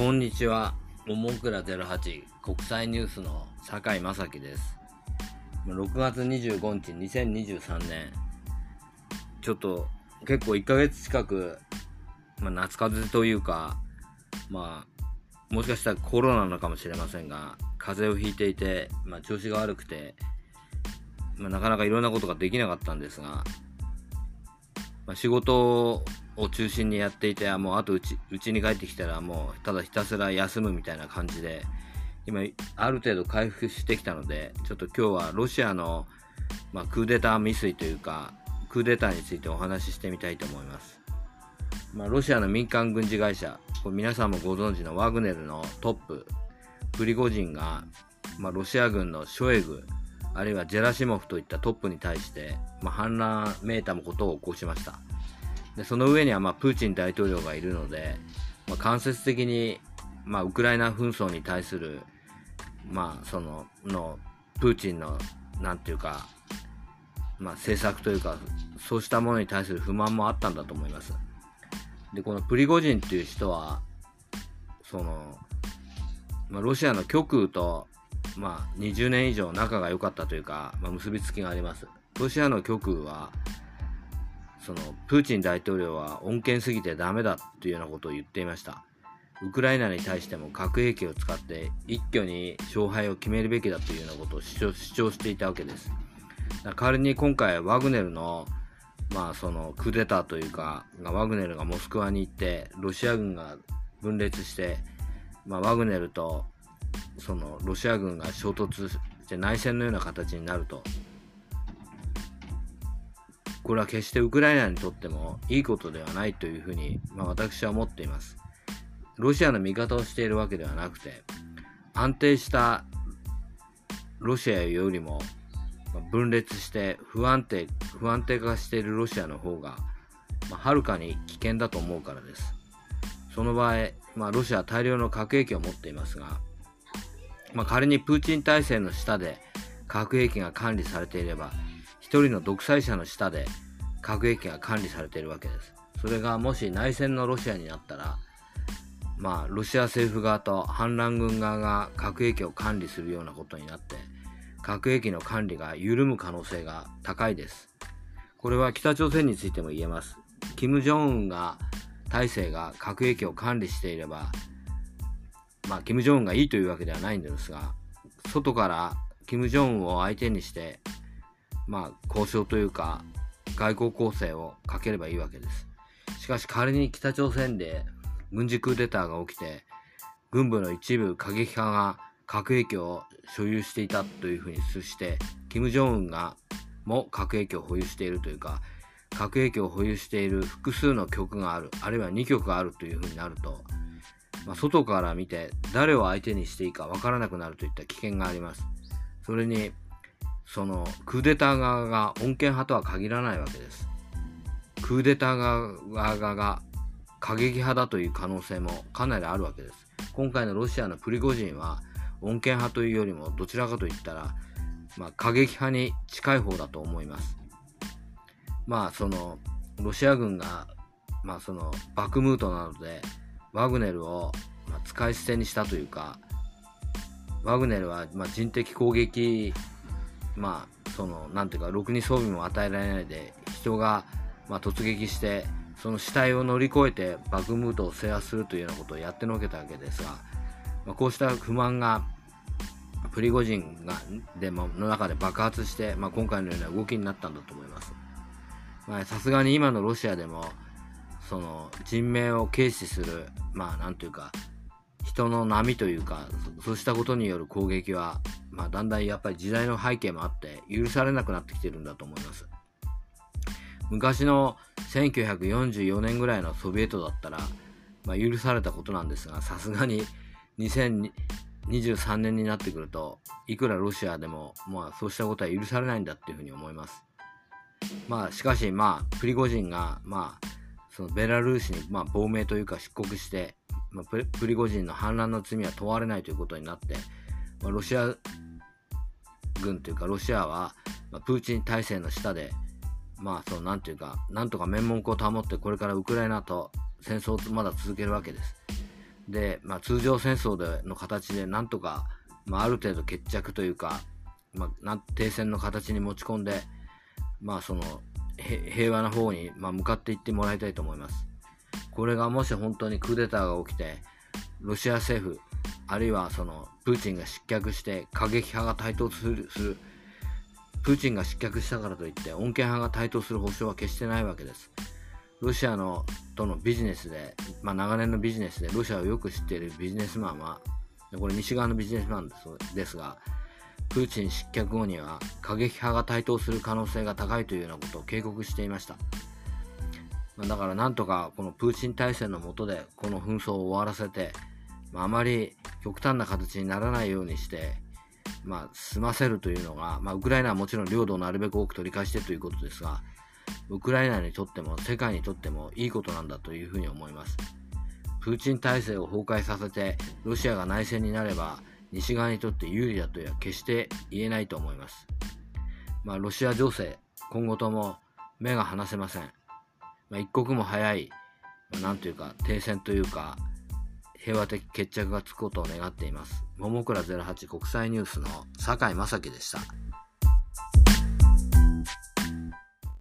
こんにちは。ももくら08国際ニュースの酒井正樹です。6月25日2023年。ちょっと結構1ヶ月近く、まあ、夏風邪というか、まあ、もしかしたらコロナなのかもしれませんが、風邪をひいていて、まあ、調子が悪くて、まあ、なかなかいろんなことができなかったんですが、まあ、仕事を中心にやっていて、もうあとうち、うちに帰ってきたらもうただひたすら休むみたいな感じで、今、ある程度回復してきたので、ちょっと今日はロシアの、まあ、クーデター未遂というか、クーデターについてお話ししてみたいと思います。まあ、ロシアの民間軍事会社、これ皆さんもご存知のワグネルのトップ、プリゴジンが、まあ、ロシア軍のショエグ、あるいはジェラシモフといったトップに対して、まあ、反乱めいたことを起こしました。でその上には、まあ、プーチン大統領がいるので、まあ、間接的に、まあ、ウクライナ紛争に対する、まあ、その、の、プーチンの、なんていうか、まあ、政策というか、そうしたものに対する不満もあったんだと思います。で、このプリゴジンっていう人は、その、まあ、ロシアの極右とまあ、20年以上仲が良かったというか、まあ、結びつきがあります。ロシアの極右は、その、プーチン大統領は穏健すぎてダメだというようなことを言っていました。ウクライナに対しても核兵器を使って一挙に勝敗を決めるべきだというようなことを主張していたわけです。代わりに今回ワグネルのまあそのクーデターというか、ワグネルがモスクワに行って、ロシア軍が分裂して、まあ、ワグネルとそのロシア軍が衝突して内戦のような形になるとこれは決してウクライナにとってもいいことではないというふうに、まあ、私は思っています。ロシアの味方をしているわけではなくて安定したロシアよりも分裂して不安定不安定化しているロシアの方が、まあ、はるかに危険だと思うからです。その場合、まあ、ロシアは大量の核兵器を持っていますがまあ、仮にプーチン体制の下で核兵器が管理されていれば、一人の独裁者の下で核兵器が管理されているわけです。それがもし内戦のロシアになったら、まあ、ロシア政府側と反乱軍側が核兵器を管理するようなことになって、核兵器の管理が緩む可能性が高いです。これは北朝鮮についても言えます。キム・ジョンウンが、体制が核兵器を管理していれば、まあ、キム・ジョンウンがいいというわけではないんですが、外からキム・ジョンウンを相手にして、まあ、交渉というか、外交攻勢をかければいいわけです。しかし仮に北朝鮮で軍事クーデターが起きて、軍部の一部過激派が核兵器を所有していたというふうにして、キム・ジョンウンがも核兵器を保有しているというか、核兵器を保有している複数の局がある、あるいは2局があるというふうになると、まあ、外から見て誰を相手にしていいかわからなくなるといった危険があります。それに、そのクーデター側が穏健派とは限らないわけです。クーデター側が過激派だという可能性もかなりあるわけです。今回のロシアのプリゴジンは穏健派というよりもどちらかといったら、まあ、過激派に近い方だと思います。まあそのロシア軍が、まあ、そのバクムートなどでワグネルを、ま、使い捨てにしたというか、ワグネルは、ま、人的攻撃、まあ、その、なんていうか、ろくに装備も与えられないで、人が、まあ、突撃して、その死体を乗り越えてバグムートを制圧するというようなことをやってのけたわけですが、まあ、こうした不満がプリゴジンがでもの中で爆発して、まあ、今回のような動きになったんだと思います。さすがに今のロシアでもその人命を軽視するまあなんというか人の波というかそうしたことによる攻撃は、まあ、だんだんやっぱり時代の背景もあって許されなくなってきてるんだと思います。昔の1944年ぐらいのソビエトだったら、まあ、許されたことなんですがさすがに2023年になってくるといくらロシアでも、まあ、そうしたことは許されないんだっていうふうに思います。まあしかしまあプリゴジンがまあそのベラルーシに、まあ、亡命というか出国して、まあ、プリゴジンの反乱の罪は問われないということになって、まあ、ロシア軍というかロシアは、まあ、プーチン体制の下で、まあ、そうなんていうか、なんとか面目を保ってこれからウクライナと戦争をまだ続けるわけです。で、まあ、通常戦争での形でなんとか、まあ、ある程度決着というか、まあ、停戦の形に持ち込んで、まあ、その平和な方に、まあ、向かっていってもらいたいと思います。これがもし本当にクーデターが起きて、ロシア政府、あるいはそのプーチンが失脚して過激派が台頭する、するプーチンが失脚したからといって穏健派が台頭する保証は決してないわけです。ロシアのとのビジネスで、まあ、長年のビジネスでロシアをよく知っているビジネスマンは、これ西側のビジネスマンですですが、プーチン失脚後には過激派が台頭する可能性が高いというようなことを警告していました。だからなんとかこのプーチン体制の下でこの紛争を終わらせて、あ、あまり極端な形にならないようにして、まあ、済ませるというのが、まあ、ウクライナはもちろん領土をなるべく多く取り返してということですが、ウクライナにとっても世界にとってもいいことなんだというふうに思います。プーチン体制を崩壊させてロシアが内戦になれば西側にとって有利だとは決して言えないと思います。まあ、ロシア情勢、今後とも目が離せません。まあ、一刻も早い、まあ、なんというか停戦というか平和的決着がつくことを願っています。桃倉08国際ニュースの坂井正樹でした。